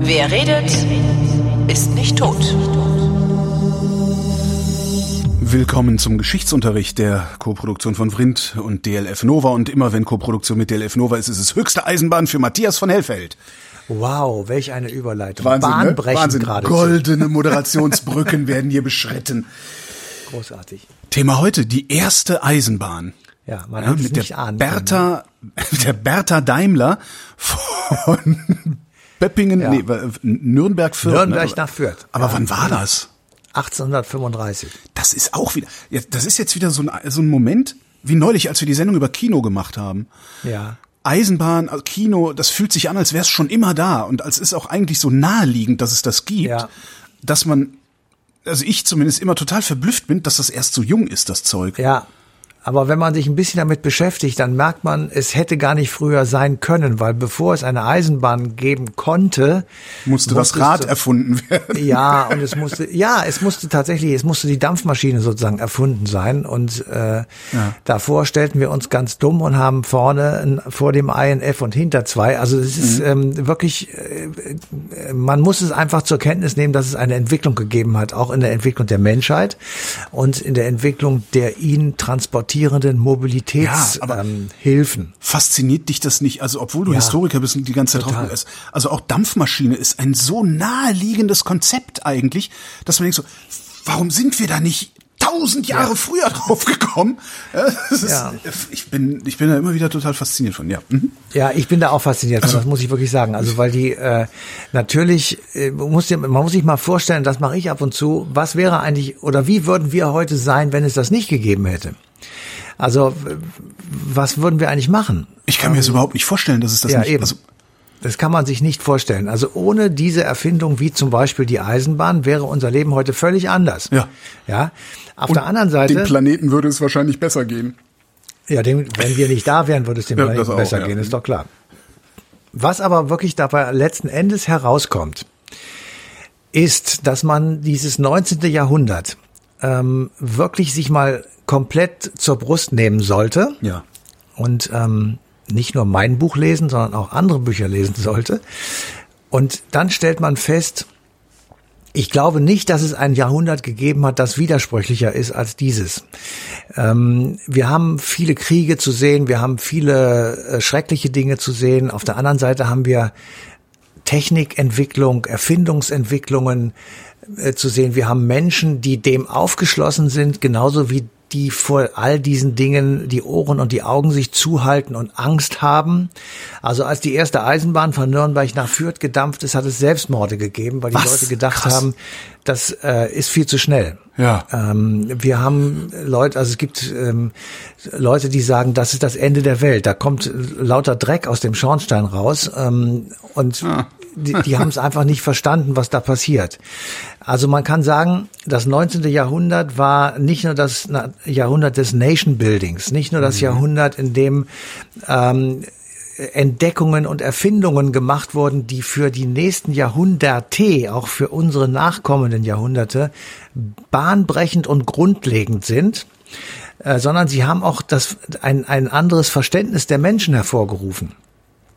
Wer redet, ist nicht tot. Willkommen zum Geschichtsunterricht der Koproduktion von Vrindt und DLF Nova. Und immer wenn Koproduktion mit DLF Nova ist, ist es höchste Eisenbahn für Matthias von Hellfeld. Wow, welch eine Überleitung. Wahnsinn, ne? Bahnbrechend Wahnsinn. gerade. Goldene Moderationsbrücken werden hier beschritten. Großartig. Thema heute, die erste Eisenbahn. Ja, man Ja, mit der ahnen Bertha, der Bertha Daimler von Beppingen, Ja. nee, Nürnberg Fürth. Nürnberg ne? nach Fürth. Aber wann war das? können. 1835. Das ist auch wieder, ja, das ist jetzt wieder so ein, so ein Moment, wie neulich, als wir die Sendung über Kino gemacht haben. Ja. Eisenbahn, also Kino, das fühlt sich an, als wäre es schon immer da und als ist auch eigentlich so naheliegend, dass es das gibt, Ja. dass man, also ich zumindest immer total verblüfft bin, dass das erst so jung ist, das Zeug. Ja. Aber wenn man sich ein bisschen damit beschäftigt, dann merkt man, es hätte gar nicht früher sein können, weil bevor es eine Eisenbahn geben konnte, Musste das musstest Rad du- erfunden werden. Ja, und es musste, ja, es musste tatsächlich, es musste die Dampfmaschine sozusagen erfunden sein. Und äh, davor stellten wir uns ganz dumm und haben vorne ein, vor dem INF und hinter zwei. Also es ist ähm, wirklich, äh, man muss es einfach zur Kenntnis nehmen, dass es eine Entwicklung gegeben hat, auch in der Entwicklung der Menschheit und in der Entwicklung der ihn transportierenden Mobilitätshilfen. Ja, ähm. Fasziniert dich das nicht? Also, obwohl du Ja. Historiker bist und die ganze Zeit Total. drauf bist. Also auch Dampfmaschine ist ein so naheliegendes Konzept eigentlich, dass man denkt so, warum sind wir da nicht tausend Jahre früher drauf gekommen? Ja, das ist, Ja. Ich bin, ich bin da immer wieder total fasziniert von, ja. Mhm. Ja, ich bin da auch fasziniert von, das muss ich wirklich sagen. Also weil die äh, natürlich äh, muss man muss sich mal vorstellen, das mache ich ab und zu. Was wäre eigentlich oder wie würden wir heute sein, wenn es das nicht gegeben hätte? Also was würden wir eigentlich machen? Ich kann mir das überhaupt nicht vorstellen, dass es das Ja, nicht, eben. also, Das kann man sich nicht vorstellen. Also ohne diese Erfindung wie zum Beispiel die Eisenbahn wäre unser Leben heute völlig anders. Ja. Ja. Auf der anderen Seite. dem Planeten würde es wahrscheinlich besser gehen. Ja, dem, wenn wir nicht da wären, würde es dem Ja, Planeten auch, besser ja. gehen, ist doch klar. Was aber wirklich dabei letzten Endes herauskommt, ist, dass man dieses 19. Jahrhundert ähm, wirklich sich mal komplett zur Brust nehmen sollte Ja. und ähm, nicht nur mein Buch lesen, sondern auch andere Bücher lesen sollte. Und dann stellt man fest, ich glaube nicht, dass es ein Jahrhundert gegeben hat, das widersprüchlicher ist als dieses. Ähm, wir haben viele Kriege zu sehen, wir haben viele äh, schreckliche Dinge zu sehen. Auf der anderen Seite haben wir Technikentwicklung, Erfindungsentwicklungen äh, zu sehen. Wir haben Menschen, die dem aufgeschlossen sind, genauso wie die vor all diesen Dingen die Ohren und die Augen sich zuhalten und Angst haben. Also als die erste Eisenbahn von Nürnberg nach Fürth gedampft ist, hat es Selbstmorde gegeben, weil die Was? Leute gedacht Krass. haben, das äh, ist viel zu schnell. Ja. Ähm, wir haben Leute, also es gibt ähm, Leute, die sagen, das ist das Ende der Welt. Da kommt lauter Dreck aus dem Schornstein raus ähm, und die, die haben es einfach nicht verstanden, was da passiert. Also man kann sagen, das 19. Jahrhundert war nicht nur das Jahrhundert des Nation Buildings, nicht nur das Jahrhundert, in dem ähm, Entdeckungen und Erfindungen gemacht wurden, die für die nächsten Jahrhunderte, auch für unsere nachkommenden Jahrhunderte, bahnbrechend und grundlegend sind, äh, sondern sie haben auch das, ein, ein anderes Verständnis der Menschen hervorgerufen.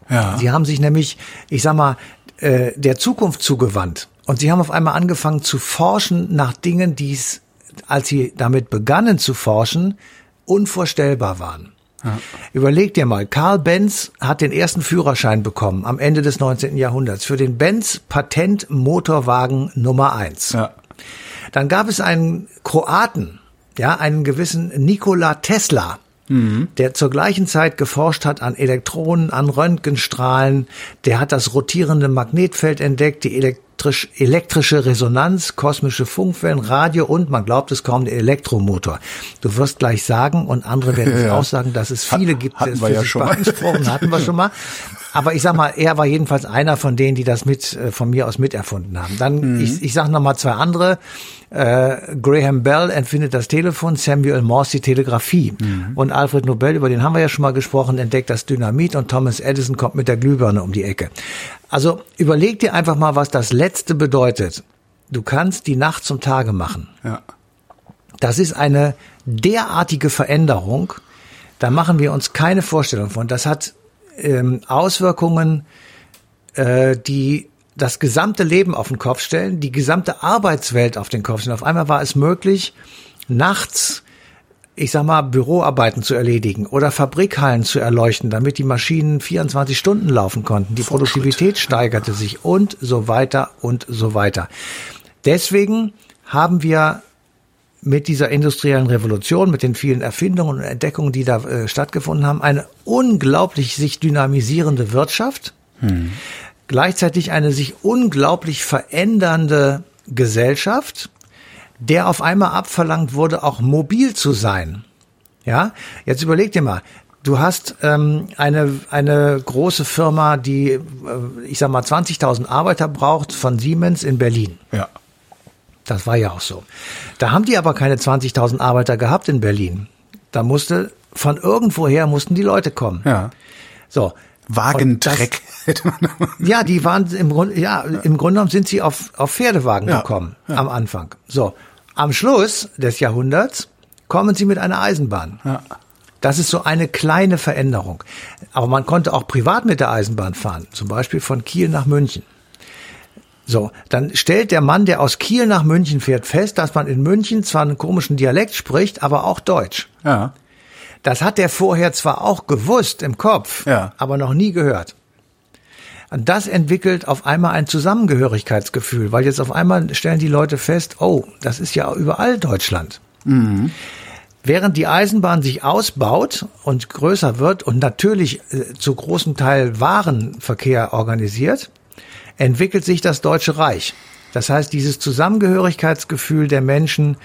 Ja. Sie haben sich nämlich, ich sag mal, äh, der Zukunft zugewandt. Und sie haben auf einmal angefangen zu forschen nach Dingen, die es, als sie damit begannen zu forschen, unvorstellbar waren. Überleg dir mal, Karl Benz hat den ersten Führerschein bekommen am Ende des 19. Jahrhunderts für den Benz Patent Motorwagen Nummer eins. Ja. Dann gab es einen Kroaten, ja, einen gewissen Nikola Tesla, der zur gleichen Zeit geforscht hat an Elektronen, an Röntgenstrahlen. Der hat das rotierende Magnetfeld entdeckt, die elektrisch, elektrische Resonanz, kosmische Funkwellen, Radio und, man glaubt es kaum, den Elektromotor. Du wirst gleich sagen, und andere werden es Ja. auch sagen, dass es viele Hat- gibt, die wir es ja schon mal. Hatten wir schon mal. Aber ich sag mal, er war jedenfalls einer von denen, die das mit äh, von mir aus miterfunden haben. Dann, Mhm. ich, ich sage noch mal zwei andere. Äh, Graham Bell entfindet das Telefon, Samuel Morse die Telegrafie. Mhm. Und Alfred Nobel, über den haben wir ja schon mal gesprochen, entdeckt das Dynamit und Thomas Edison kommt mit der Glühbirne um die Ecke. Also überleg dir einfach mal, was das Letzte bedeutet. Du kannst die Nacht zum Tage machen. Ja. Das ist eine derartige Veränderung, Da machen wir uns keine Vorstellung von. Das hat ähm, Auswirkungen, äh, die das gesamte Leben auf den Kopf stellen, die gesamte Arbeitswelt auf den Kopf stellen. Auf einmal war es möglich, nachts ich sag mal, Büroarbeiten zu erledigen oder Fabrikhallen zu erleuchten, damit die Maschinen 24 Stunden laufen konnten. Die Produktivität steigerte sich und so weiter und so weiter. Deswegen haben wir mit dieser industriellen Revolution, mit den vielen Erfindungen und Entdeckungen, die da äh, stattgefunden haben, eine unglaublich sich dynamisierende Wirtschaft, hm. gleichzeitig eine sich unglaublich verändernde Gesellschaft, der auf einmal abverlangt wurde, auch mobil zu sein. Ja, jetzt überleg dir mal, du hast ähm, eine, eine große Firma, die, äh, ich sag mal, 20.000 Arbeiter braucht von Siemens in Berlin. Ja. Das war ja auch so. Da haben die aber keine 20.000 Arbeiter gehabt in Berlin. Da musste, von irgendwoher mussten die Leute kommen. Ja. So. Wagentreck. ja, die waren im Grunde, ja, im Grunde genommen sind sie auf, auf Pferdewagen ja, gekommen ja. am Anfang. So. Am Schluss des Jahrhunderts kommen sie mit einer Eisenbahn. Ja. Das ist so eine kleine Veränderung. Aber man konnte auch privat mit der Eisenbahn fahren, zum Beispiel von Kiel nach München. So, dann stellt der Mann, der aus Kiel nach München fährt, fest, dass man in München zwar einen komischen Dialekt spricht, aber auch Deutsch. Ja. Das hat er vorher zwar auch gewusst im Kopf, ja. aber noch nie gehört. Und das entwickelt auf einmal ein Zusammengehörigkeitsgefühl, weil jetzt auf einmal stellen die Leute fest, oh, das ist ja überall Deutschland. Mhm. Während die Eisenbahn sich ausbaut und größer wird und natürlich äh, zu großem Teil Warenverkehr organisiert, entwickelt sich das Deutsche Reich. Das heißt, dieses Zusammengehörigkeitsgefühl der Menschen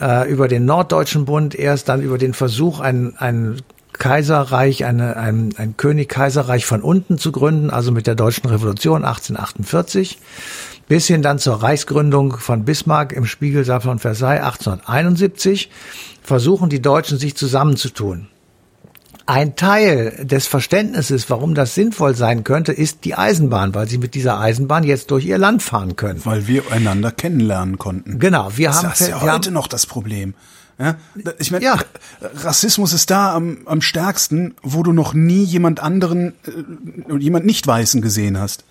äh, über den Norddeutschen Bund, erst dann über den Versuch, ein, ein Kaiserreich, eine, ein, ein König-Kaiserreich von unten zu gründen, also mit der Deutschen Revolution 1848, bis hin dann zur Reichsgründung von Bismarck im Spiegelsaal von Versailles 1871, versuchen die Deutschen sich zusammenzutun. Ein Teil des Verständnisses, warum das sinnvoll sein könnte, ist die Eisenbahn, weil sie mit dieser Eisenbahn jetzt durch ihr Land fahren können. Weil wir einander kennenlernen konnten. Genau, wir das haben das ist ja heute noch das Problem. Ja, ich meine, ja. Rassismus ist da am, am stärksten, wo du noch nie jemand anderen, äh, jemand nicht Weißen gesehen hast.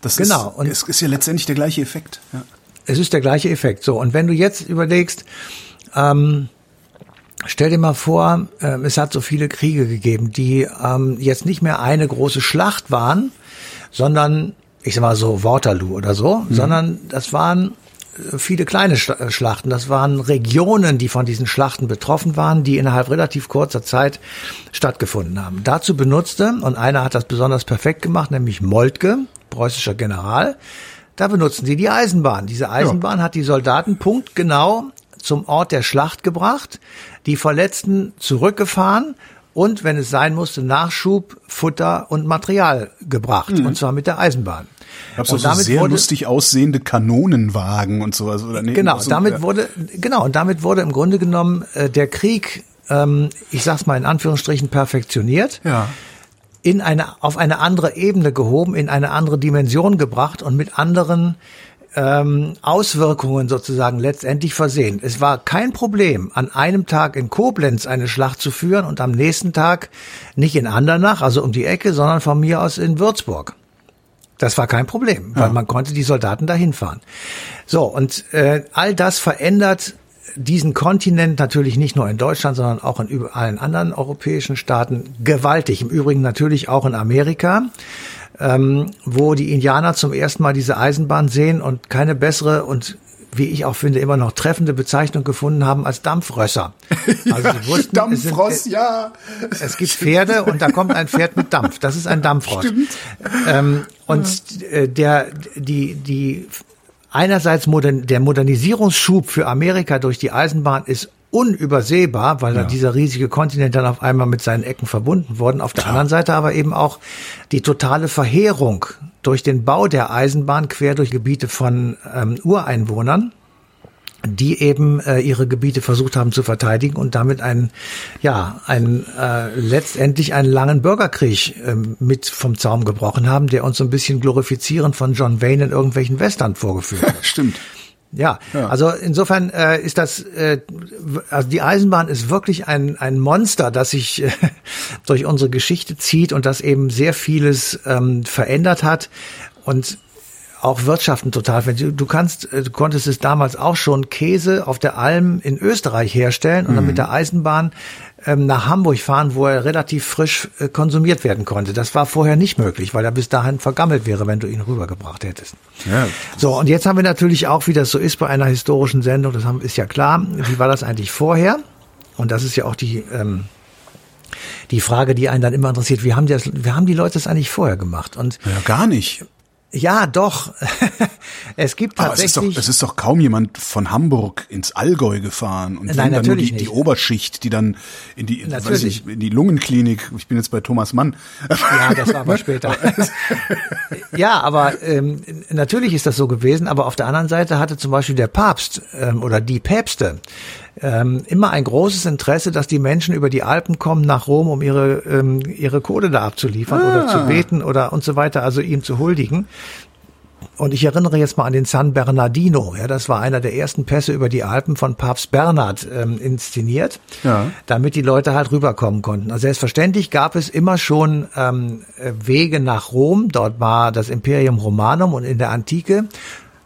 Das genau. ist, und es ist ja letztendlich der gleiche Effekt. Ja. Es ist der gleiche Effekt. So und wenn du jetzt überlegst, ähm, stell dir mal vor, äh, es hat so viele Kriege gegeben, die ähm, jetzt nicht mehr eine große Schlacht waren, sondern ich sag mal so Waterloo oder so, mhm. sondern das waren viele kleine äh, Schlachten. Das waren Regionen, die von diesen Schlachten betroffen waren, die innerhalb relativ kurzer Zeit stattgefunden haben. Dazu benutzte, und einer hat das besonders perfekt gemacht, nämlich Moltke, preußischer General, da benutzten sie die Eisenbahn. Diese Eisenbahn ja. hat die Soldaten punktgenau zum Ort der Schlacht gebracht, die Verletzten zurückgefahren und, wenn es sein musste, Nachschub, Futter und Material gebracht. Mhm. Und zwar mit der Eisenbahn. Gab so sehr wurde, lustig aussehende Kanonenwagen und sowas oder nee, Genau, so, damit ja. wurde genau und damit wurde im Grunde genommen äh, der Krieg, ähm, ich sag's mal in Anführungsstrichen perfektioniert. Ja. In eine, auf eine andere Ebene gehoben, in eine andere Dimension gebracht und mit anderen ähm, Auswirkungen sozusagen letztendlich versehen. Es war kein Problem, an einem Tag in Koblenz eine Schlacht zu führen und am nächsten Tag nicht in Andernach, also um die Ecke, sondern von mir aus in Würzburg. Das war kein Problem, weil ja. man konnte die Soldaten dahin fahren. So, und äh, all das verändert diesen Kontinent natürlich nicht nur in Deutschland, sondern auch in allen anderen europäischen Staaten gewaltig. Im Übrigen natürlich auch in Amerika, ähm, wo die Indianer zum ersten Mal diese Eisenbahn sehen und keine bessere und wie ich auch finde, immer noch treffende Bezeichnung gefunden haben als Dampfrösser. Also sie wussten, Dampfross, es sind, ja. Es gibt Pferde und da kommt ein Pferd mit Dampf. Das ist ein Dampfross. Ähm, und ja. Äh, der, die, die, einerseits modern, der Modernisierungsschub für Amerika durch die Eisenbahn ist unübersehbar, weil ja. dann dieser riesige Kontinent dann auf einmal mit seinen Ecken verbunden wurden. Auf der ja. anderen Seite aber eben auch die totale Verheerung durch den Bau der Eisenbahn quer durch Gebiete von ähm, Ureinwohnern die eben äh, ihre Gebiete versucht haben zu verteidigen und damit einen, ja, einen, äh, letztendlich einen langen Bürgerkrieg äh, mit vom Zaum gebrochen haben, der uns so ein bisschen glorifizierend von John Wayne in irgendwelchen Western vorgeführt hat. Stimmt. Ja, ja, also insofern äh, ist das, äh, also die Eisenbahn ist wirklich ein, ein Monster, das sich äh, durch unsere Geschichte zieht und das eben sehr vieles ähm, verändert hat. Und auch Wirtschaften total. Du, du kannst, äh, du konntest es damals auch schon Käse auf der Alm in Österreich herstellen und dann mit mhm. der Eisenbahn ähm, nach Hamburg fahren, wo er relativ frisch äh, konsumiert werden konnte. Das war vorher nicht möglich, weil er bis dahin vergammelt wäre, wenn du ihn rübergebracht hättest. Ja. So, und jetzt haben wir natürlich auch, wie das so ist bei einer historischen Sendung, das haben, ist ja klar, wie war das eigentlich vorher? Und das ist ja auch die, ähm, die Frage, die einen dann immer interessiert, wie haben die, das, wie haben die Leute das eigentlich vorher gemacht? Und ja, gar nicht. Ja, doch. es gibt tatsächlich. Aber es ist, doch, es ist doch kaum jemand von Hamburg ins Allgäu gefahren und Nein, dann nur die, die, Oberschicht, die dann in die, weiß ich, in die Lungenklinik. Ich bin jetzt bei Thomas Mann. Ja, das war aber später. ja, aber ähm, natürlich ist das so gewesen. Aber auf der anderen Seite hatte zum Beispiel der Papst ähm, oder die Päpste ähm, immer ein großes Interesse, dass die Menschen über die Alpen kommen nach Rom, um ihre ähm, ihre Kohle da abzuliefern ah. oder zu beten oder und so weiter, also ihm zu huldigen. Und ich erinnere jetzt mal an den San Bernardino. Ja, das war einer der ersten Pässe über die Alpen von Papst Bernhard ähm, inszeniert, ja. damit die Leute halt rüberkommen konnten. Also selbstverständlich gab es immer schon ähm, Wege nach Rom. Dort war das Imperium Romanum und in der Antike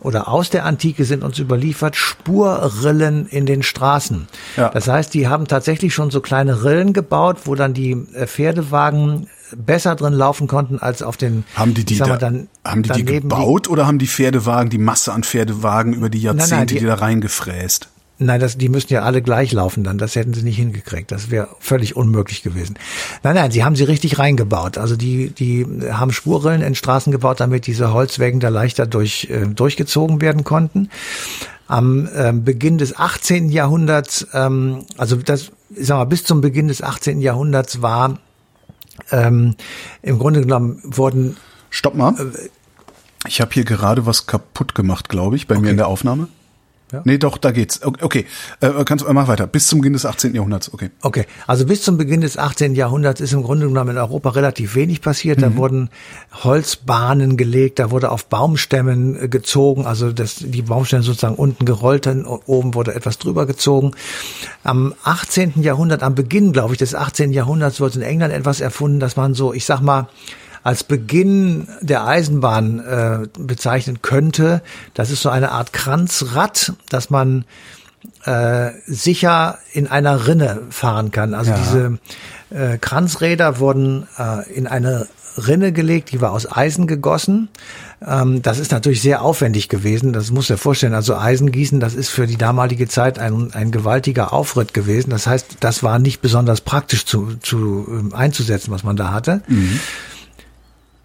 oder aus der Antike sind uns überliefert Spurrillen in den Straßen. Ja. Das heißt, die haben tatsächlich schon so kleine Rillen gebaut, wo dann die äh, Pferdewagen besser drin laufen konnten als auf den haben die die da, dann, haben die die gebaut oder haben die Pferdewagen die Masse an Pferdewagen über die Jahrzehnte nein, nein, die, die da reingefräst Nein, das, die müssen ja alle gleich laufen dann. Das hätten sie nicht hingekriegt. Das wäre völlig unmöglich gewesen. Nein, nein, sie haben sie richtig reingebaut. Also die, die haben Spurrillen in Straßen gebaut, damit diese Holzwägen da leichter durch, äh, durchgezogen werden konnten. Am äh, Beginn des 18. Jahrhunderts, ähm, also das, ich sag mal, bis zum Beginn des 18. Jahrhunderts war ähm, im Grunde genommen wurden. Stopp mal. Äh, ich habe hier gerade was kaputt gemacht, glaube ich, bei okay. mir in der Aufnahme. Ja? Nee, doch, da geht's. Okay, äh, kannst du mach weiter. Bis zum Beginn des 18. Jahrhunderts, okay. Okay, also bis zum Beginn des 18. Jahrhunderts ist im Grunde genommen in Europa relativ wenig passiert. Da mhm. wurden Holzbahnen gelegt, da wurde auf Baumstämmen äh, gezogen, also das, die Baumstämme sozusagen unten gerollt, dann oben wurde etwas drüber gezogen. Am 18. Jahrhundert, am Beginn, glaube ich, des 18. Jahrhunderts wurde in England etwas erfunden, dass man so, ich sag mal, als Beginn der Eisenbahn äh, bezeichnen könnte. Das ist so eine Art Kranzrad, dass man äh, sicher in einer Rinne fahren kann. Also ja. diese äh, Kranzräder wurden äh, in eine Rinne gelegt, die war aus Eisen gegossen. Ähm, das ist natürlich sehr aufwendig gewesen. Das muss er vorstellen. Also Eisengießen, das ist für die damalige Zeit ein, ein gewaltiger Aufritt gewesen. Das heißt, das war nicht besonders praktisch zu, zu ähm, einzusetzen, was man da hatte. Mhm.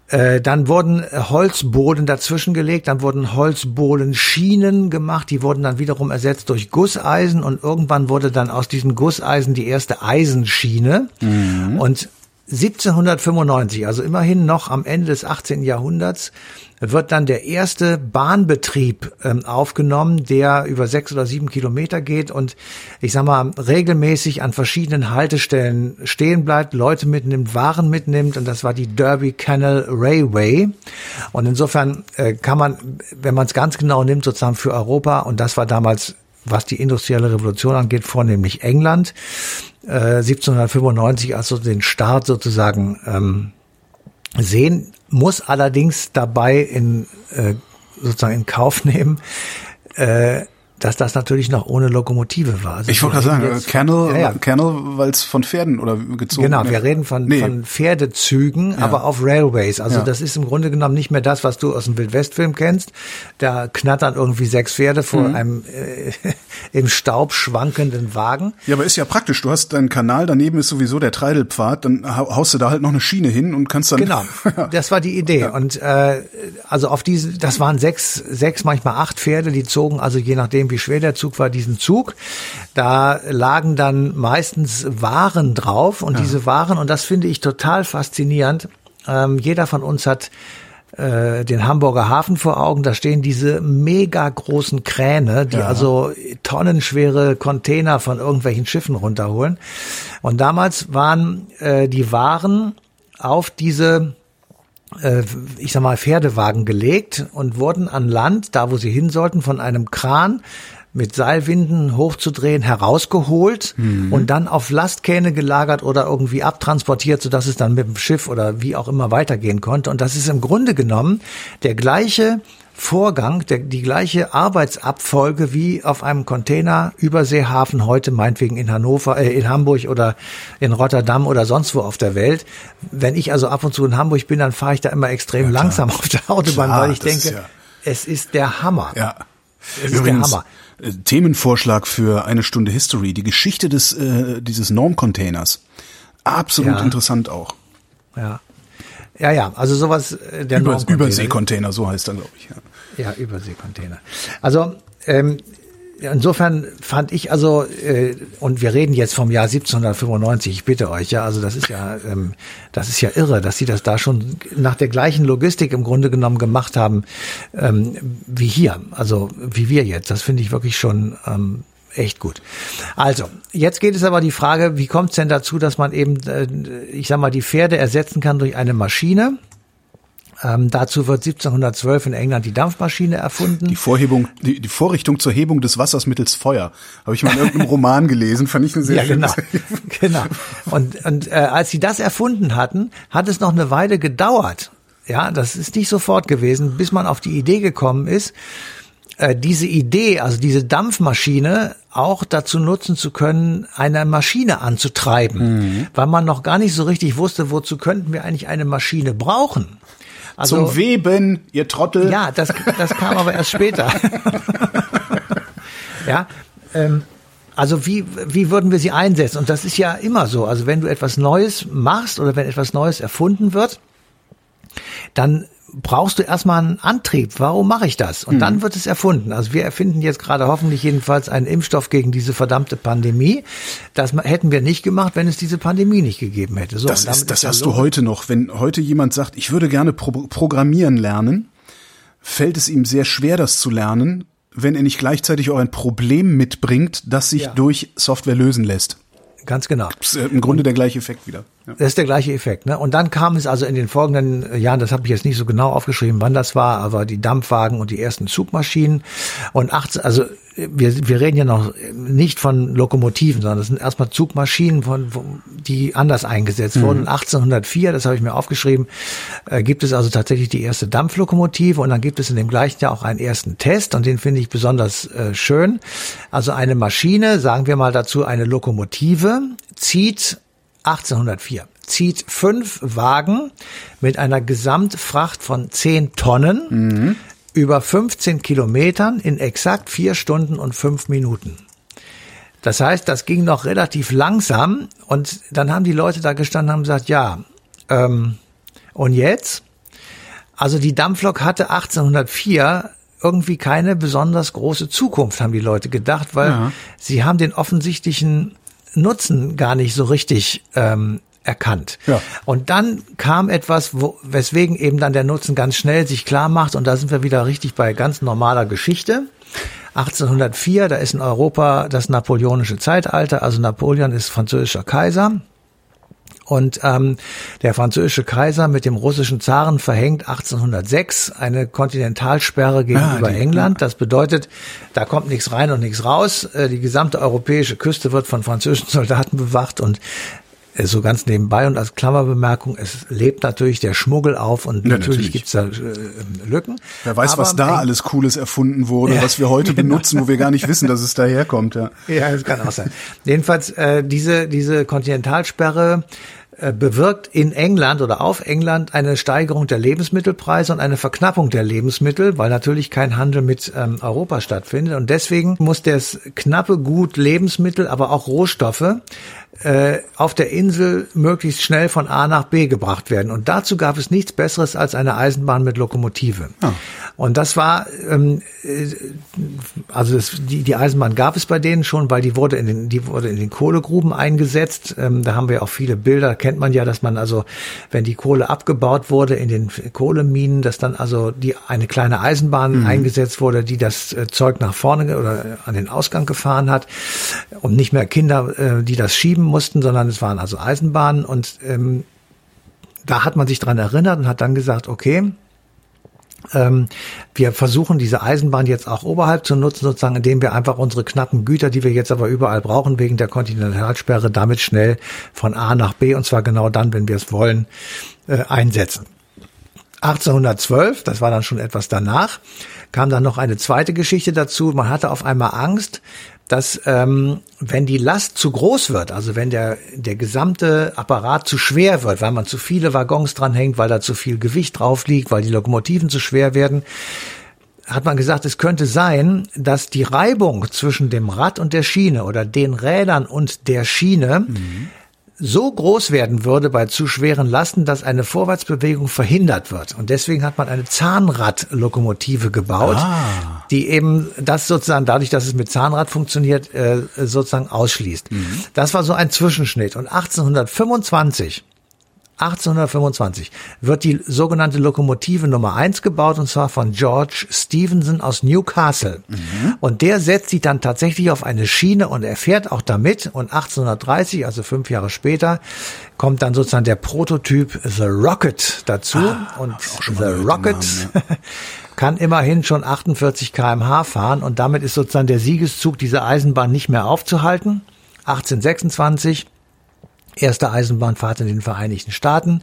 Äh, dann wurden Holzbohlen dazwischen gelegt, dann wurden Holzbohlenschienen gemacht, die wurden dann wiederum ersetzt durch Gusseisen und irgendwann wurde dann aus diesen Gusseisen die erste Eisenschiene. Mhm. Und 1795, also immerhin noch am Ende des 18. Jahrhunderts, wird dann der erste Bahnbetrieb ähm, aufgenommen, der über sechs oder sieben Kilometer geht und ich sag mal regelmäßig an verschiedenen Haltestellen stehen bleibt, Leute mitnimmt, Waren mitnimmt und das war die Derby Canal Railway. Und insofern äh, kann man, wenn man es ganz genau nimmt, sozusagen für Europa und das war damals was die industrielle Revolution angeht, vornehmlich England, äh, 1795 also den Start sozusagen ähm, sehen, muss allerdings dabei in äh, sozusagen in Kauf nehmen, äh, dass das natürlich noch ohne Lokomotive war. Also ich wollte gerade sagen, Kernel, ja, ja. Kernel, weil es von Pferden oder gezogen Genau, wir reden von, nee. von Pferdezügen, ja. aber auf Railways. Also das ist im Grunde genommen nicht mehr das, was du aus dem Wildwestfilm kennst. Da knattern irgendwie sechs Pferde vor mhm. einem äh, im Staub schwankenden Wagen. Ja, aber ist ja praktisch. Du hast deinen Kanal, daneben ist sowieso der Treidelpfad, dann haust du da halt noch eine Schiene hin und kannst dann. Genau, das war die Idee. Und äh, also auf diese, das waren sechs, sechs, manchmal acht Pferde, die zogen also je nachdem wie schwer der Zug war, diesen Zug. Da lagen dann meistens Waren drauf und ja. diese Waren, und das finde ich total faszinierend, ähm, jeder von uns hat äh, den Hamburger Hafen vor Augen, da stehen diese mega großen Kräne, die ja. also tonnenschwere Container von irgendwelchen Schiffen runterholen. Und damals waren äh, die Waren auf diese ich sag mal, Pferdewagen gelegt und wurden an Land, da wo sie hin sollten, von einem Kran mit Seilwinden hochzudrehen, herausgeholt mhm. und dann auf Lastkähne gelagert oder irgendwie abtransportiert, sodass es dann mit dem Schiff oder wie auch immer weitergehen konnte. Und das ist im Grunde genommen der gleiche Vorgang, der, die gleiche Arbeitsabfolge wie auf einem Container Überseehafen heute meinetwegen in Hannover, äh, in Hamburg oder in Rotterdam oder sonst wo auf der Welt. Wenn ich also ab und zu in Hamburg bin, dann fahre ich da immer extrem ja, langsam auf der Autobahn, klar, weil ich denke, ja es ist der Hammer. Ja. Es Übrigens, ist der Hammer. Äh, Themenvorschlag für eine Stunde History, die Geschichte des äh, dieses Normcontainers. Absolut ja. interessant auch. Ja. Ja, ja, also sowas äh, der Über, Überseekontainer, so heißt er, glaube ich. Ja, ja Überseekontainer. Also ähm, insofern fand ich also, äh, und wir reden jetzt vom Jahr 1795, ich bitte euch, ja, also das ist ja, ähm, das ist ja irre, dass sie das da schon nach der gleichen Logistik im Grunde genommen gemacht haben ähm, wie hier, also wie wir jetzt. Das finde ich wirklich schon ähm, echt gut. Also, jetzt geht es aber die Frage, wie kommt es denn dazu, dass man eben, äh, ich sag mal, die Pferde ersetzen kann durch eine Maschine? Ähm, dazu wird 1712 in England die Dampfmaschine erfunden. Die Vorhebung, die, die Vorrichtung zur Hebung des Wassers mittels Feuer. Habe ich mal in irgendeinem Roman gelesen, fand ich eine sehr ja, genau, genau. Und, und äh, als sie das erfunden hatten, hat es noch eine Weile gedauert. Ja, das ist nicht sofort gewesen, bis man auf die Idee gekommen ist, äh, diese Idee, also diese Dampfmaschine auch dazu nutzen zu können, eine Maschine anzutreiben, mhm. weil man noch gar nicht so richtig wusste, wozu könnten wir eigentlich eine Maschine brauchen. Also, Zum Weben, ihr Trottel. Ja, das, das kam aber erst später. ja, ähm, also wie, wie würden wir sie einsetzen? Und das ist ja immer so. Also wenn du etwas Neues machst oder wenn etwas Neues erfunden wird, dann brauchst du erstmal einen Antrieb. Warum mache ich das? Und mhm. dann wird es erfunden. Also wir erfinden jetzt gerade hoffentlich jedenfalls einen Impfstoff gegen diese verdammte Pandemie. Das hätten wir nicht gemacht, wenn es diese Pandemie nicht gegeben hätte. So, das ist, das hast du heute noch. Wenn heute jemand sagt, ich würde gerne pro programmieren lernen, fällt es ihm sehr schwer, das zu lernen, wenn er nicht gleichzeitig auch ein Problem mitbringt, das sich ja. durch Software lösen lässt. Ganz genau. Das ist Im Grunde der gleiche Effekt wieder. Ja. Das ist der gleiche Effekt. Ne? Und dann kam es also in den folgenden Jahren, das habe ich jetzt nicht so genau aufgeschrieben, wann das war, aber die Dampfwagen und die ersten Zugmaschinen. Und 18, also wir, wir reden ja noch nicht von Lokomotiven, sondern das sind erstmal Zugmaschinen, von, die anders eingesetzt mhm. wurden. 1804, das habe ich mir aufgeschrieben, äh, gibt es also tatsächlich die erste Dampflokomotive und dann gibt es in dem gleichen Jahr auch einen ersten Test und den finde ich besonders äh, schön. Also eine Maschine, sagen wir mal dazu eine Lokomotive, zieht 1804 zieht fünf Wagen mit einer Gesamtfracht von zehn Tonnen mhm über 15 Kilometern in exakt vier Stunden und fünf Minuten. Das heißt, das ging noch relativ langsam und dann haben die Leute da gestanden und haben gesagt, ja, ähm, und jetzt? Also die Dampflok hatte 1804 irgendwie keine besonders große Zukunft, haben die Leute gedacht, weil ja. sie haben den offensichtlichen Nutzen gar nicht so richtig ähm, erkannt. Ja. Und dann kam etwas, wo, weswegen eben dann der Nutzen ganz schnell sich klar macht und da sind wir wieder richtig bei ganz normaler Geschichte. 1804, da ist in Europa das napoleonische Zeitalter, also Napoleon ist französischer Kaiser. Und ähm, der französische Kaiser mit dem russischen Zaren verhängt 1806 eine Kontinentalsperre gegenüber ah, die, England. Das bedeutet, da kommt nichts rein und nichts raus. Äh, die gesamte europäische Küste wird von französischen Soldaten bewacht und so ganz nebenbei und als Klammerbemerkung, es lebt natürlich der Schmuggel auf und ja, natürlich, natürlich gibt's da äh, Lücken. Wer weiß, Aber was da alles Cooles erfunden wurde, ja, was wir heute genau. benutzen, wo wir gar nicht wissen, dass es daherkommt. Ja, ja das kann auch sein. Jedenfalls äh, diese, diese Kontinentalsperre bewirkt in England oder auf England eine Steigerung der Lebensmittelpreise und eine Verknappung der Lebensmittel, weil natürlich kein Handel mit ähm, Europa stattfindet. Und deswegen muss das knappe Gut Lebensmittel, aber auch Rohstoffe äh, auf der Insel möglichst schnell von A nach B gebracht werden. Und dazu gab es nichts Besseres als eine Eisenbahn mit Lokomotive. Oh. Und das war, ähm, äh, also das, die, die Eisenbahn gab es bei denen schon, weil die wurde in den, die wurde in den Kohlegruben eingesetzt. Ähm, da haben wir auch viele Bilder, kennt man ja, dass man also, wenn die Kohle abgebaut wurde in den Kohleminen, dass dann also die eine kleine Eisenbahn mhm. eingesetzt wurde, die das äh, Zeug nach vorne oder an den Ausgang gefahren hat und nicht mehr Kinder, äh, die das schieben mussten, sondern es waren also Eisenbahnen und ähm, da hat man sich dran erinnert und hat dann gesagt, okay, wir versuchen diese Eisenbahn jetzt auch oberhalb zu nutzen, sozusagen, indem wir einfach unsere knappen Güter, die wir jetzt aber überall brauchen wegen der Kontinentalsperre, damit schnell von A nach B und zwar genau dann, wenn wir es wollen, äh, einsetzen. 1812, das war dann schon etwas danach, kam dann noch eine zweite Geschichte dazu. Man hatte auf einmal Angst, dass ähm, wenn die Last zu groß wird, also wenn der, der gesamte Apparat zu schwer wird, weil man zu viele Waggons dranhängt, weil da zu viel Gewicht drauf liegt, weil die Lokomotiven zu schwer werden, hat man gesagt, es könnte sein, dass die Reibung zwischen dem Rad und der Schiene oder den Rädern und der Schiene mhm so groß werden würde bei zu schweren Lasten, dass eine Vorwärtsbewegung verhindert wird. Und deswegen hat man eine Zahnradlokomotive gebaut, ah. die eben das sozusagen dadurch, dass es mit Zahnrad funktioniert, äh, sozusagen ausschließt. Mhm. Das war so ein Zwischenschnitt. Und 1825 1825 wird die sogenannte Lokomotive Nummer eins gebaut und zwar von George Stevenson aus Newcastle. Mhm. Und der setzt sie dann tatsächlich auf eine Schiene und er fährt auch damit. Und 1830, also fünf Jahre später, kommt dann sozusagen der Prototyp The Rocket dazu. Ah, und The Rocket Namen, ja. kann immerhin schon 48 kmh fahren und damit ist sozusagen der Siegeszug dieser Eisenbahn nicht mehr aufzuhalten. 1826 erste Eisenbahnfahrt in den Vereinigten Staaten.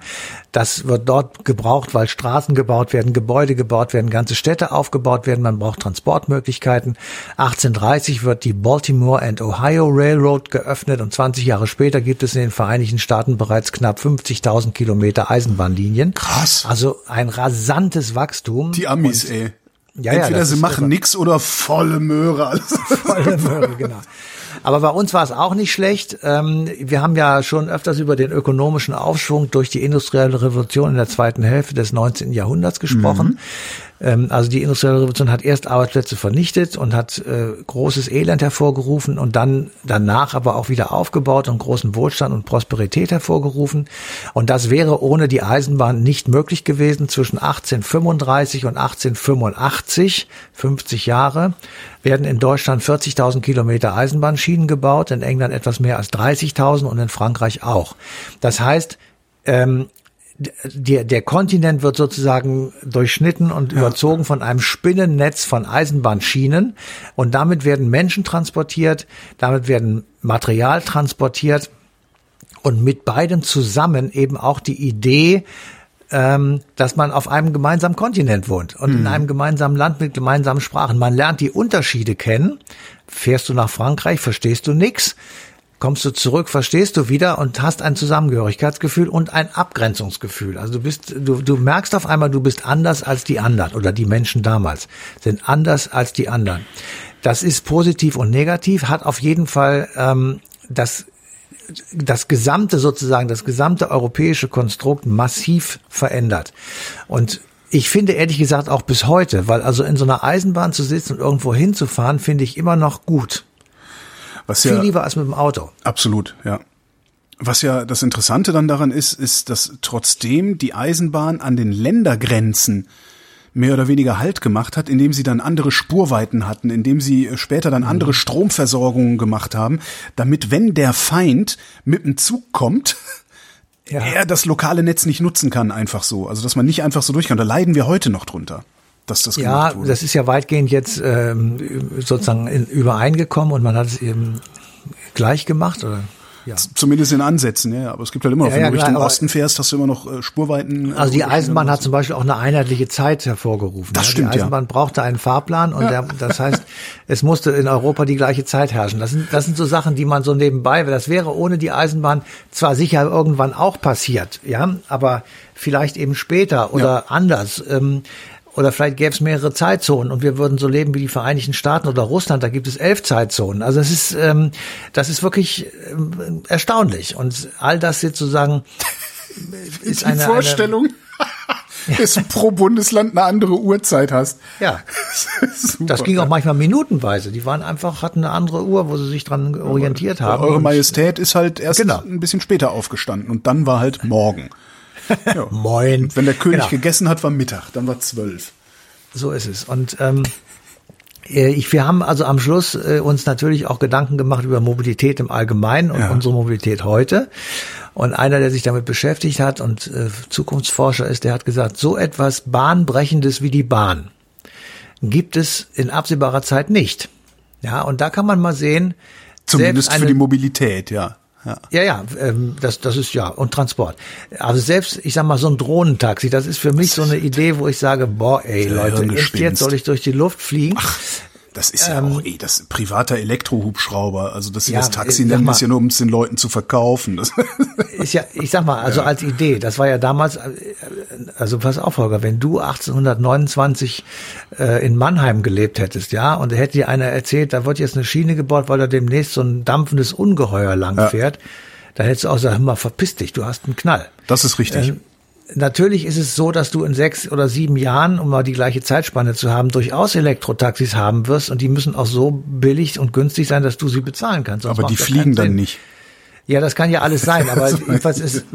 Das wird dort gebraucht, weil Straßen gebaut werden, Gebäude gebaut werden, ganze Städte aufgebaut werden. Man braucht Transportmöglichkeiten. 1830 wird die Baltimore and Ohio Railroad geöffnet und 20 Jahre später gibt es in den Vereinigten Staaten bereits knapp 50.000 Kilometer Eisenbahnlinien. Krass. Also ein rasantes Wachstum. Die Amis, und, ey. Ja, Entweder ja, sie machen nix oder volle Möhre. Volle Möhre, genau. Aber bei uns war es auch nicht schlecht. Ähm, wir haben ja schon öfters über den ökonomischen Aufschwung durch die industrielle Revolution in der zweiten Hälfte des 19. Jahrhunderts gesprochen. Mhm. Ähm, also die industrielle Revolution hat erst Arbeitsplätze vernichtet und hat äh, großes Elend hervorgerufen und dann danach aber auch wieder aufgebaut und großen Wohlstand und Prosperität hervorgerufen. Und das wäre ohne die Eisenbahn nicht möglich gewesen. Zwischen 1835 und 1885, 50 Jahre, werden in Deutschland 40.000 Kilometer Eisenbahnschienen gebaut, in England etwas mehr als 30.000 und in Frankreich auch. Das heißt, ähm, der, der Kontinent wird sozusagen durchschnitten und ja. überzogen von einem Spinnennetz von Eisenbahnschienen und damit werden Menschen transportiert, damit werden Material transportiert und mit beiden zusammen eben auch die Idee, ähm, dass man auf einem gemeinsamen Kontinent wohnt und mhm. in einem gemeinsamen Land mit gemeinsamen Sprachen. Man lernt die Unterschiede kennen. Fährst du nach Frankreich, verstehst du nichts kommst du zurück, verstehst du wieder und hast ein Zusammengehörigkeitsgefühl und ein Abgrenzungsgefühl. Also du bist, du, du merkst auf einmal, du bist anders als die anderen oder die Menschen damals sind anders als die anderen. Das ist positiv und negativ, hat auf jeden Fall ähm, das das gesamte sozusagen, das gesamte europäische Konstrukt massiv verändert. Und ich finde ehrlich gesagt auch bis heute, weil also in so einer Eisenbahn zu sitzen und irgendwo hinzufahren, finde ich immer noch gut. Was Viel ja, lieber als mit dem Auto. Absolut, ja. Was ja das Interessante dann daran ist, ist, dass trotzdem die Eisenbahn an den Ländergrenzen mehr oder weniger Halt gemacht hat, indem sie dann andere Spurweiten hatten, indem sie später dann andere mhm. Stromversorgungen gemacht haben, damit wenn der Feind mit dem Zug kommt, ja. er das lokale Netz nicht nutzen kann, einfach so. Also dass man nicht einfach so durch kann. Da leiden wir heute noch drunter dass das ja, wurde. das ist ja weitgehend jetzt ähm, sozusagen in, übereingekommen und man hat es eben gleich gemacht oder ja. Zumindest in Ansätzen, ja. Aber es gibt halt immer noch, ja, wenn ja, du Richtung Osten fährst, hast du immer noch äh, Spurweiten. Äh, also die Eisenbahn hat zum Beispiel auch eine einheitliche Zeit hervorgerufen. Das ja. stimmt, Die Eisenbahn ja. brauchte einen Fahrplan und der, das heißt, es musste in Europa die gleiche Zeit herrschen. Das sind, das sind so Sachen, die man so nebenbei, das wäre ohne die Eisenbahn zwar sicher irgendwann auch passiert, ja, aber vielleicht eben später oder anders. Ähm, oder vielleicht gäbe es mehrere Zeitzonen und wir würden so leben wie die Vereinigten Staaten oder Russland, da gibt es elf Zeitzonen. Also es ist, ähm, das ist wirklich ähm, erstaunlich. Und all das sozusagen ist die eine Vorstellung. Eine, dass du pro Bundesland eine andere Uhrzeit hast. Ja. Das, das ging auch manchmal minutenweise. Die waren einfach, hatten eine andere Uhr, wo sie sich dran orientiert haben. Eure Majestät ist halt erst genau. ein bisschen später aufgestanden und dann war halt morgen. Ja. Moin. Wenn der König genau. gegessen hat, war Mittag, dann war zwölf. So ist es. Und ähm, äh, ich, wir haben also am Schluss äh, uns natürlich auch Gedanken gemacht über Mobilität im Allgemeinen und ja. unsere Mobilität heute. Und einer, der sich damit beschäftigt hat und äh, Zukunftsforscher ist, der hat gesagt, so etwas Bahnbrechendes wie die Bahn gibt es in absehbarer Zeit nicht. Ja, und da kann man mal sehen. Zumindest eine, für die Mobilität, ja. Ja, ja, ja ähm, das, das ist ja, und Transport. Also selbst, ich sag mal, so ein Drohnentaxi, das ist für mich so eine Idee, wo ich sage, boah, ey, Leute, echt jetzt soll ich durch die Luft fliegen? Ach, das ist ja ähm, auch eh das privater Elektrohubschrauber. Also dass sie ja, das Taxi nennen, ist ja nur, um es den Leuten zu verkaufen. Das ist ja, ich sag mal, also ja. als Idee, das war ja damals, äh, also pass auf, Holger, wenn du 1829 äh, in Mannheim gelebt hättest, ja, und da hätte dir einer erzählt, da wird jetzt eine Schiene gebaut, weil da demnächst so ein dampfendes Ungeheuer langfährt, ja. dann hättest du auch gesagt, hör mal, verpiss dich, du hast einen Knall. Das ist richtig. Ähm, Natürlich ist es so, dass du in sechs oder sieben Jahren, um mal die gleiche Zeitspanne zu haben, durchaus Elektrotaxis haben wirst und die müssen auch so billig und günstig sein, dass du sie bezahlen kannst. Sonst aber die fliegen dann nicht. Ja, das kann ja alles sein, aber jedenfalls ist,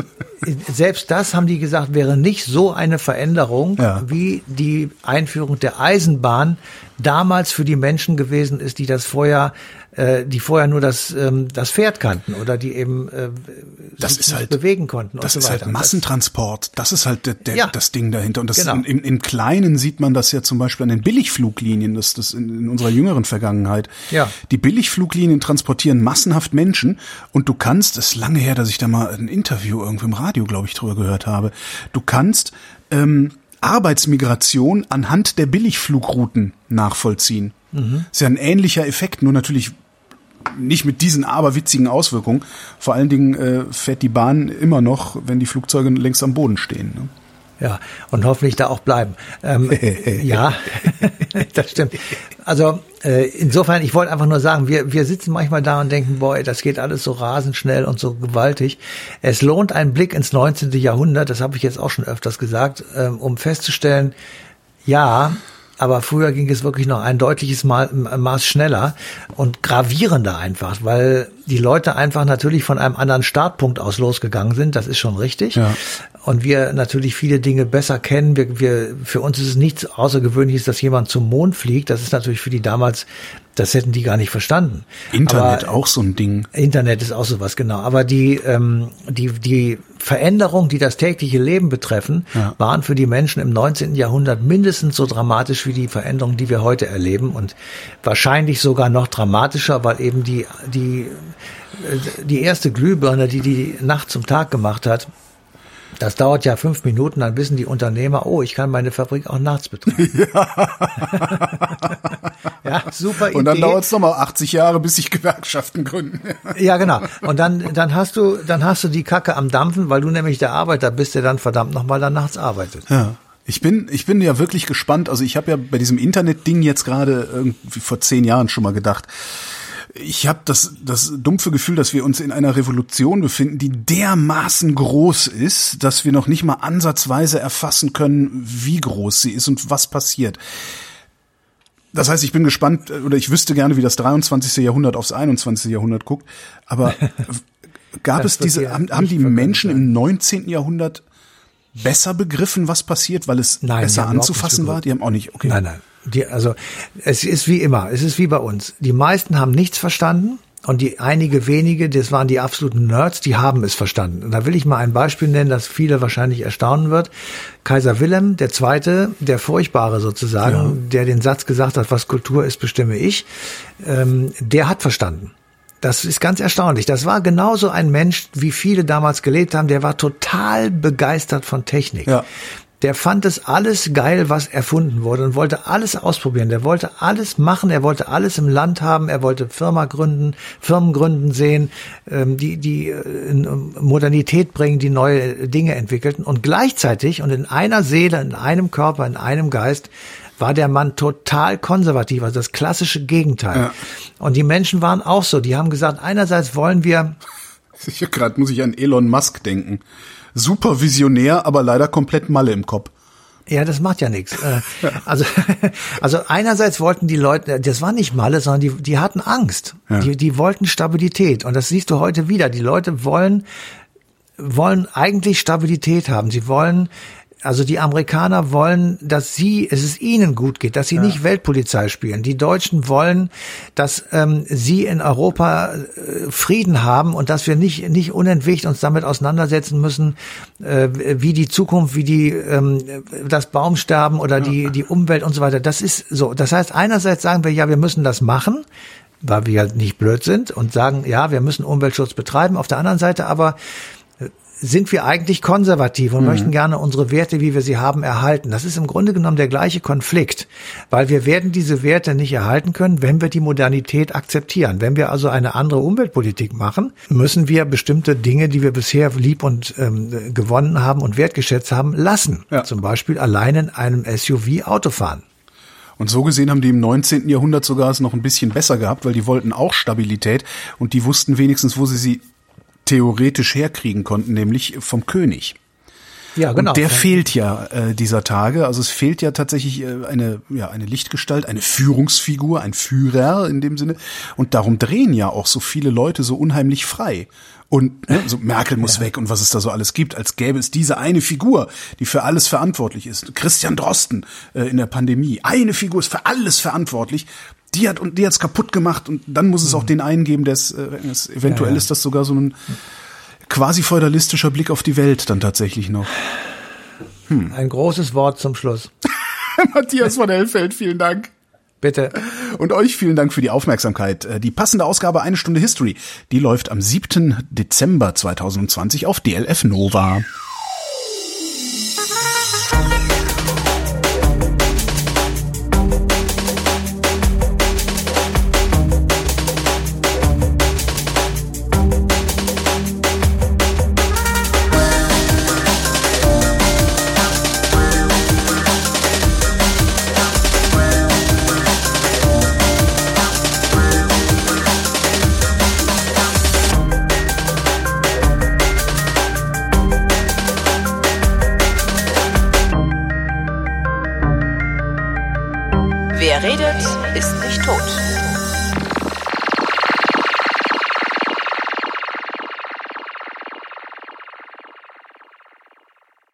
selbst das haben die gesagt, wäre nicht so eine Veränderung, ja. wie die Einführung der Eisenbahn damals für die Menschen gewesen ist, die das vorher äh, die vorher nur das, ähm, das Pferd kannten oder die eben äh, das ist halt, bewegen konnten. Das ist so halt Massentransport. Das ist halt der, der, ja, das Ding dahinter. Und das genau. im, im Kleinen sieht man das ja zum Beispiel an den Billigfluglinien, das, das in, in unserer jüngeren Vergangenheit. Ja. Die Billigfluglinien transportieren massenhaft Menschen und du kannst, es ist lange her, dass ich da mal ein Interview irgendwo im Radio, glaube ich, drüber gehört habe. Du kannst ähm, Arbeitsmigration anhand der Billigflugrouten nachvollziehen. Mhm. Ist ja ein ähnlicher Effekt, nur natürlich nicht mit diesen aberwitzigen Auswirkungen. Vor allen Dingen äh, fährt die Bahn immer noch, wenn die Flugzeuge längst am Boden stehen. Ne? Ja, und hoffentlich da auch bleiben. Ähm, ja, das stimmt. Also äh, insofern, ich wollte einfach nur sagen, wir, wir sitzen manchmal da und denken, boah, das geht alles so rasend schnell und so gewaltig. Es lohnt ein Blick ins 19. Jahrhundert, das habe ich jetzt auch schon öfters gesagt, ähm, um festzustellen, ja, aber früher ging es wirklich noch ein deutliches Maß schneller und gravierender einfach, weil die Leute einfach natürlich von einem anderen Startpunkt aus losgegangen sind, das ist schon richtig. Ja. Und wir natürlich viele Dinge besser kennen. Wir, wir, für uns ist es nichts Außergewöhnliches, dass jemand zum Mond fliegt. Das ist natürlich für die damals das hätten die gar nicht verstanden. Internet Aber, auch so ein Ding. Internet ist auch sowas, genau. Aber die, ähm, die, die Veränderungen, die das tägliche Leben betreffen, ja. waren für die Menschen im 19. Jahrhundert mindestens so dramatisch wie die Veränderungen, die wir heute erleben und wahrscheinlich sogar noch dramatischer, weil eben die, die, äh, die erste Glühbirne, die die Nacht zum Tag gemacht hat, das dauert ja fünf Minuten, dann wissen die Unternehmer, oh, ich kann meine Fabrik auch nachts betreiben. Ja, ja super Idee. Und dann dauert es nochmal 80 Jahre, bis sich Gewerkschaften gründen. ja, genau. Und dann, dann hast du, dann hast du die Kacke am Dampfen, weil du nämlich der Arbeiter bist, der dann verdammt nochmal dann nachts arbeitet. Ja. Ich bin, ich bin ja wirklich gespannt. Also ich habe ja bei diesem Internet-Ding jetzt gerade irgendwie vor zehn Jahren schon mal gedacht, ich habe das, das dumpfe Gefühl, dass wir uns in einer Revolution befinden, die dermaßen groß ist, dass wir noch nicht mal ansatzweise erfassen können, wie groß sie ist und was passiert. Das heißt, ich bin gespannt oder ich wüsste gerne, wie das 23. Jahrhundert aufs 21. Jahrhundert guckt. Aber gab es diese, haben, haben die Menschen im 19. Jahrhundert besser begriffen, was passiert, weil es nein, besser anzufassen war? Die haben auch nicht, okay. Nein, nein. Die, also es ist wie immer, es ist wie bei uns. Die meisten haben nichts verstanden und die einige wenige, das waren die absoluten Nerds, die haben es verstanden. Und da will ich mal ein Beispiel nennen, das viele wahrscheinlich erstaunen wird. Kaiser Wilhelm der Zweite, der Furchtbare sozusagen, ja. der den Satz gesagt hat, was Kultur ist, bestimme ich, ähm, der hat verstanden. Das ist ganz erstaunlich. Das war genauso ein Mensch, wie viele damals gelebt haben. Der war total begeistert von Technik. Ja der fand es alles geil, was erfunden wurde und wollte alles ausprobieren. Der wollte alles machen, er wollte alles im Land haben, er wollte Firma gründen, Firmen gründen sehen, ähm, die, die äh, in Modernität bringen, die neue Dinge entwickelten. Und gleichzeitig und in einer Seele, in einem Körper, in einem Geist war der Mann total konservativ, also das klassische Gegenteil. Ja. Und die Menschen waren auch so. Die haben gesagt, einerseits wollen wir. Ich gerade muss ich an Elon Musk denken super visionär, aber leider komplett Malle im Kopf. Ja, das macht ja nichts. Äh, also, also einerseits wollten die Leute, das war nicht Malle, sondern die, die hatten Angst. Ja. Die, die wollten Stabilität. Und das siehst du heute wieder. Die Leute wollen, wollen eigentlich Stabilität haben. Sie wollen Also die Amerikaner wollen, dass sie, es ist ihnen gut geht, dass sie ja. nicht Weltpolizei spielen. Die Deutschen wollen, dass ähm, sie in Europa äh, Frieden haben und dass wir nicht nicht unentwegt uns damit auseinandersetzen müssen, äh, wie die Zukunft, wie die ähm, das Baumsterben oder die die Umwelt und so weiter. Das ist so. Das heißt, einerseits sagen wir ja, wir müssen das machen weil wir halt nicht blöd sind und sagen, ja, wir müssen Umweltschutz betreiben. Auf der anderen Seite aber sind wir eigentlich konservativ und mhm. möchten gerne unsere Werte, wie wir sie haben, erhalten. Das ist im Grunde genommen der gleiche Konflikt, weil wir werden diese Werte nicht erhalten können, wenn wir die Modernität akzeptieren. Wenn wir also eine andere Umweltpolitik machen, müssen wir bestimmte Dinge, die wir bisher lieb und ähm, gewonnen haben und wertgeschätzt haben, lassen. Ja. Zum Beispiel allein in einem SUV Auto fahren. Und so gesehen haben die im 19. Jahrhundert sogar es noch ein bisschen besser gehabt, weil die wollten auch Stabilität und die wussten wenigstens, wo sie sie theoretisch herkriegen konnten, nämlich vom König. Ja, genau. Und der fehlt ja äh, dieser Tage. Also es fehlt ja tatsächlich äh, eine, ja, eine Lichtgestalt, eine Führungsfigur, ein Führer in dem Sinne. Und darum drehen ja auch so viele Leute so unheimlich frei. Und ne, so Merkel muss ja. weg und was es da so alles gibt, als gäbe es diese eine Figur, die für alles verantwortlich ist. Christian Drosten äh, in der Pandemie. Eine Figur ist für alles verantwortlich die hat und die hat's kaputt gemacht und dann muss es auch mhm. den einen geben, der es äh, eventuell ja, ja. ist das sogar so ein quasi feudalistischer Blick auf die Welt dann tatsächlich noch. Hm. Ein großes Wort zum Schluss. Matthias von Hellfeld, vielen Dank. Bitte. Und euch vielen Dank für die Aufmerksamkeit. Äh, die passende Ausgabe Eine Stunde History, die läuft am 7. Dezember 2020 auf DLF Nova.